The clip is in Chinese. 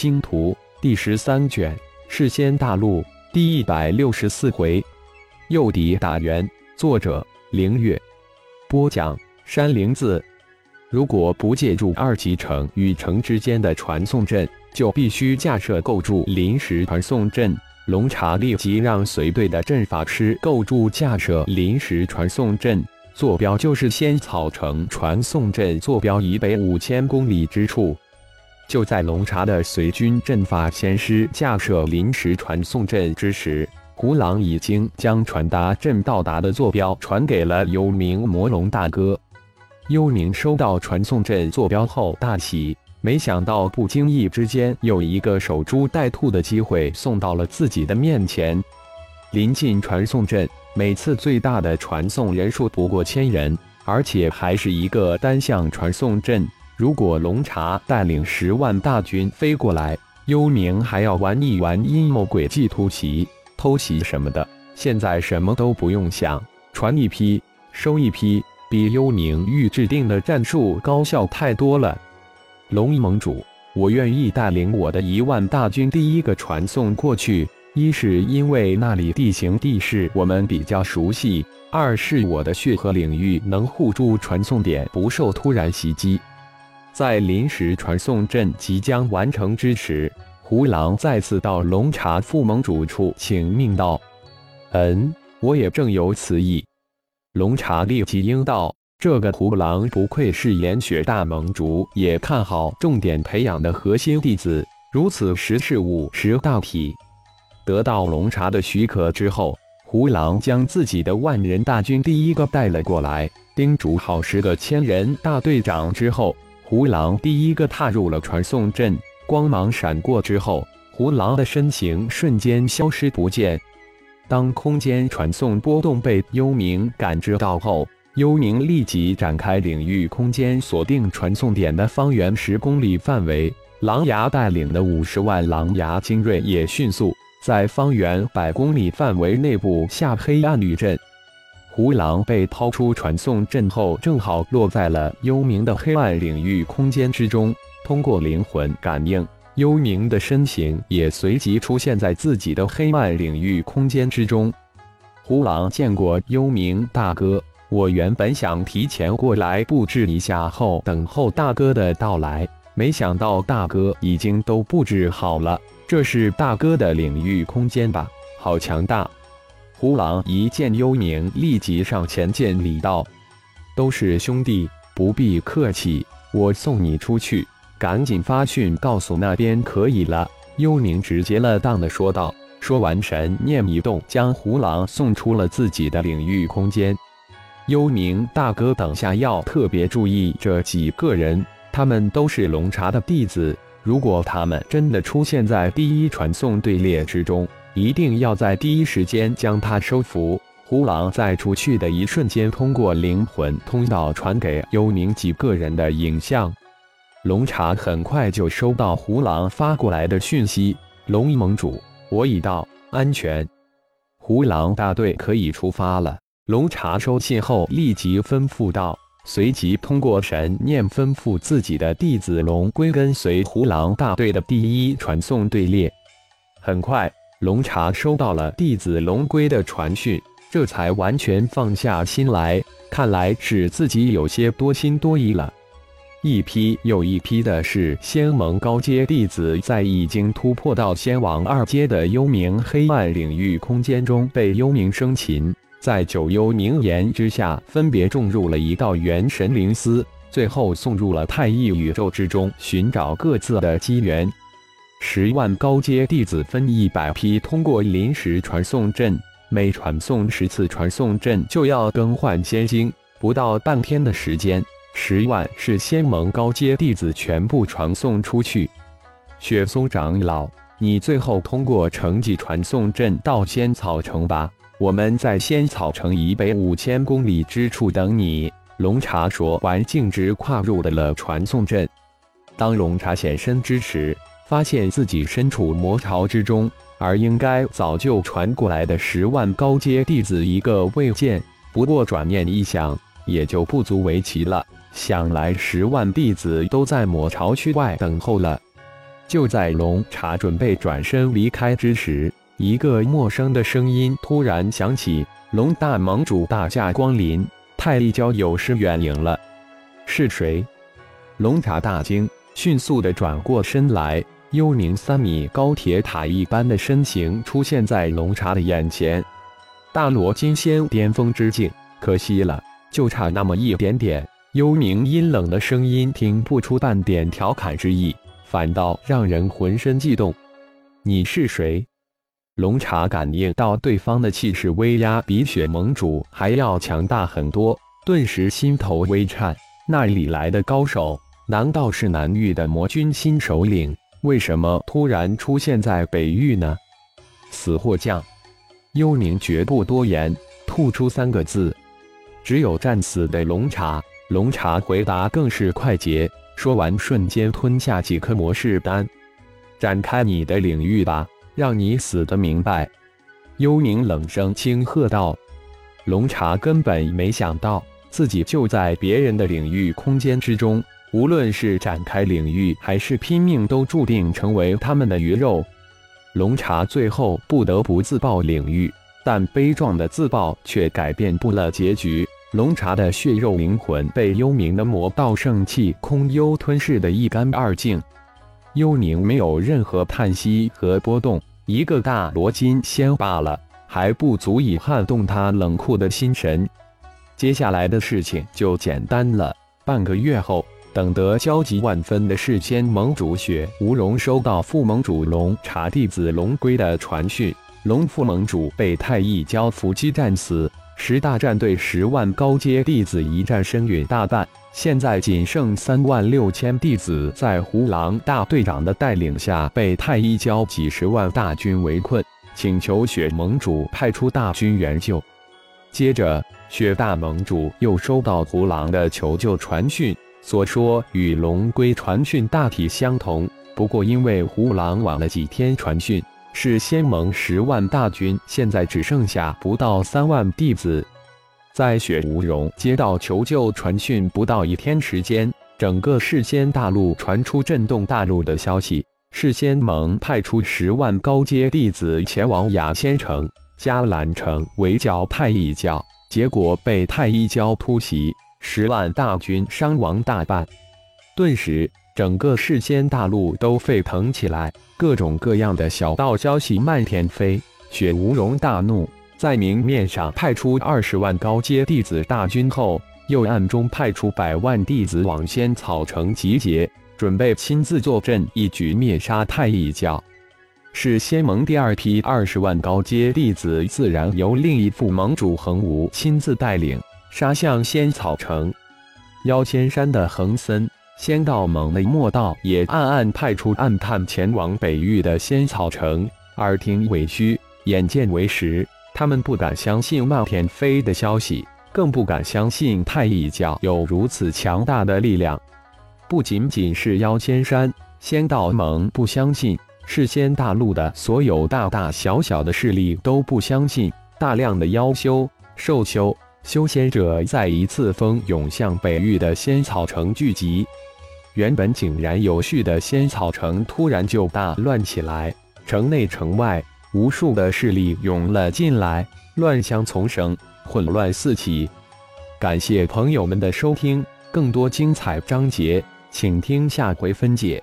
星图》第十三卷，世仙大陆第一百六十四回，诱敌打援。作者：凌月。播讲：山灵子。如果不借助二级城与城之间的传送阵，就必须架设构筑临时传送阵。龙茶立即让随队的阵法师构筑架设临时传送阵，坐标就是仙草城传送阵坐标以北五千公里之处。就在龙茶的随军阵法先师架设临时传送阵之时，胡狼已经将传达阵到达的坐标传给了幽冥魔龙大哥。幽冥收到传送阵坐标后大喜，没想到不经意之间有一个守株待兔的机会送到了自己的面前。临近传送阵，每次最大的传送人数不过千人，而且还是一个单向传送阵。如果龙茶带领十万大军飞过来，幽冥还要玩一玩阴谋诡计、突袭、偷袭什么的。现在什么都不用想，传一批收一批，比幽冥预制定的战术高效太多了。龙一盟主，我愿意带领我的一万大军第一个传送过去。一是因为那里地形地势我们比较熟悉，二是我的血河领域能护住传送点不受突然袭击。在临时传送阵即将完成之时，胡狼再次到龙茶副盟主处请命道：“嗯，我也正有此意。”龙茶立即应道：“这个胡狼不愧是炎雪大盟主，也看好重点培养的核心弟子，如此识时务识大体。”得到龙茶的许可之后，胡狼将自己的万人大军第一个带了过来，叮嘱好十个千人大队长之后。胡狼第一个踏入了传送阵，光芒闪过之后，胡狼的身形瞬间消失不见。当空间传送波动被幽冥感知到后，幽冥立即展开领域空间锁定传送点的方圆十公里范围。狼牙带领的五十万狼牙精锐也迅速在方圆百公里范围内部下黑暗绿阵。胡狼被抛出传送阵后，正好落在了幽冥的黑暗领域空间之中。通过灵魂感应，幽冥的身形也随即出现在自己的黑暗领域空间之中。胡狼见过幽冥大哥，我原本想提前过来布置一下，后等候大哥的到来，没想到大哥已经都布置好了。这是大哥的领域空间吧？好强大！胡狼一见幽冥，立即上前见礼道：“都是兄弟，不必客气，我送你出去，赶紧发讯告诉那边可以了。”幽冥直截了当的说道。说完，神念一动，将胡狼送出了自己的领域空间。幽冥大哥，等下要特别注意这几个人，他们都是龙茶的弟子，如果他们真的出现在第一传送队列之中。一定要在第一时间将他收服。胡狼在出去的一瞬间，通过灵魂通道传给幽冥几个人的影像。龙茶很快就收到胡狼发过来的讯息：“龙盟主，我已到，安全。胡狼大队可以出发了。”龙茶收信后立即吩咐道，随即通过神念吩咐自己的弟子龙龟跟随胡狼大队的第一传送队列。很快。龙茶收到了弟子龙龟的传讯，这才完全放下心来。看来是自己有些多心多疑了。一批又一批的是仙盟高阶弟子，在已经突破到仙王二阶的幽冥黑暗领域空间中被幽冥生擒，在九幽冥炎之下，分别种入了一道元神灵丝，最后送入了太一宇宙之中，寻找各自的机缘。十万高阶弟子分一百批通过临时传送阵，每传送十次传送阵就要更换仙晶，不到半天的时间，十万是仙盟高阶弟子全部传送出去。雪松长老，你最后通过城际传送阵到仙草城吧，我们在仙草城以北五千公里之处等你。龙茶说完，径直跨入的了传送阵。当龙茶现身之时。发现自己身处魔巢之中，而应该早就传过来的十万高阶弟子一个未见。不过转念一想，也就不足为奇了。想来十万弟子都在魔巢区外等候了。就在龙茶准备转身离开之时，一个陌生的声音突然响起：“龙大盟主大驾光临，太一教有失远迎了。”是谁？龙茶大惊，迅速的转过身来，幽冥三米高铁塔一般的身形出现在龙茶的眼前。大罗金仙巅峰之境，可惜了，就差那么一点点。幽冥阴冷的声音听不出半点调侃之意。反倒让人浑身悸动。你是谁？龙茶感应到对方的气势威压比雪盟主还要强大很多，顿时心头微颤。那里来的高手？难道是南域的魔君新首领？为什么突然出现在北域呢？死或降！幽冥绝不多言，吐出三个字：只有战死的龙茶。龙茶回答更是快捷。说完，瞬间吞下几颗魔式丹，展开你的领域吧，让你死得明白！幽冥冷声轻喝道。龙茶根本没想到，自己就在别人的领域空间之中，无论是展开领域，还是拼命，都注定成为他们的鱼肉。龙茶最后不得不自爆领域，但悲壮的自爆却改变不了结局。龙茶的血肉灵魂被幽冥的魔道圣器空幽吞噬得一干二净。幽冥没有任何叹息和波动，一个大罗金仙罢了，还不足以撼动他冷酷的心神。接下来的事情就简单了。半个月后，等得焦急万分的世仙盟主雪无容收到副盟主龙茶弟子龙龟的传讯：龙副盟主被太一教伏击战死。十大战队十万高阶弟子一战身陨大半，现在仅剩三万六千弟子在胡狼大队长的带领下被太一教几十万大军围困，请求雪盟主派出大军援救。接着，雪大盟主又收到胡狼的求救传讯，所说与龙龟传讯大体相同，不过因为胡狼晚了几天传讯。是仙盟十万大军，现在只剩下不到三万弟子。在雪无容接到求救传讯不到一天时间，整个世仙大陆传出震动大陆的消息：是仙盟派出十万高阶弟子前往雅仙城、迦兰城围剿太一教，结果被太一教突袭，十万大军伤亡大半。顿时。整个世间大陆都沸腾起来，各种各样的小道消息漫天飞。雪无容大怒，在明面上派出二十万高阶弟子大军后，又暗中派出百万弟子往仙草城集结，准备亲自坐镇，一举灭杀太一教。是仙盟第二批二十万高阶弟子，自然由另一副盟主恒无亲自带领，杀向仙草城。妖仙山的恒森。仙道盟的莫道也暗暗派出暗探前往北域的仙草城，耳听为虚，眼见为实。他们不敢相信漫天飞的消息，更不敢相信太一教有如此强大的力量。不仅仅是妖仙山仙道盟不相信，事先大陆的所有大大小小的势力都不相信。大量的妖修、兽修、修仙者再一次蜂涌向北域的仙草城聚集。原本井然有序的仙草城突然就大乱起来，城内城外无数的势力涌了进来，乱象丛生，混乱四起。感谢朋友们的收听，更多精彩章节，请听下回分解。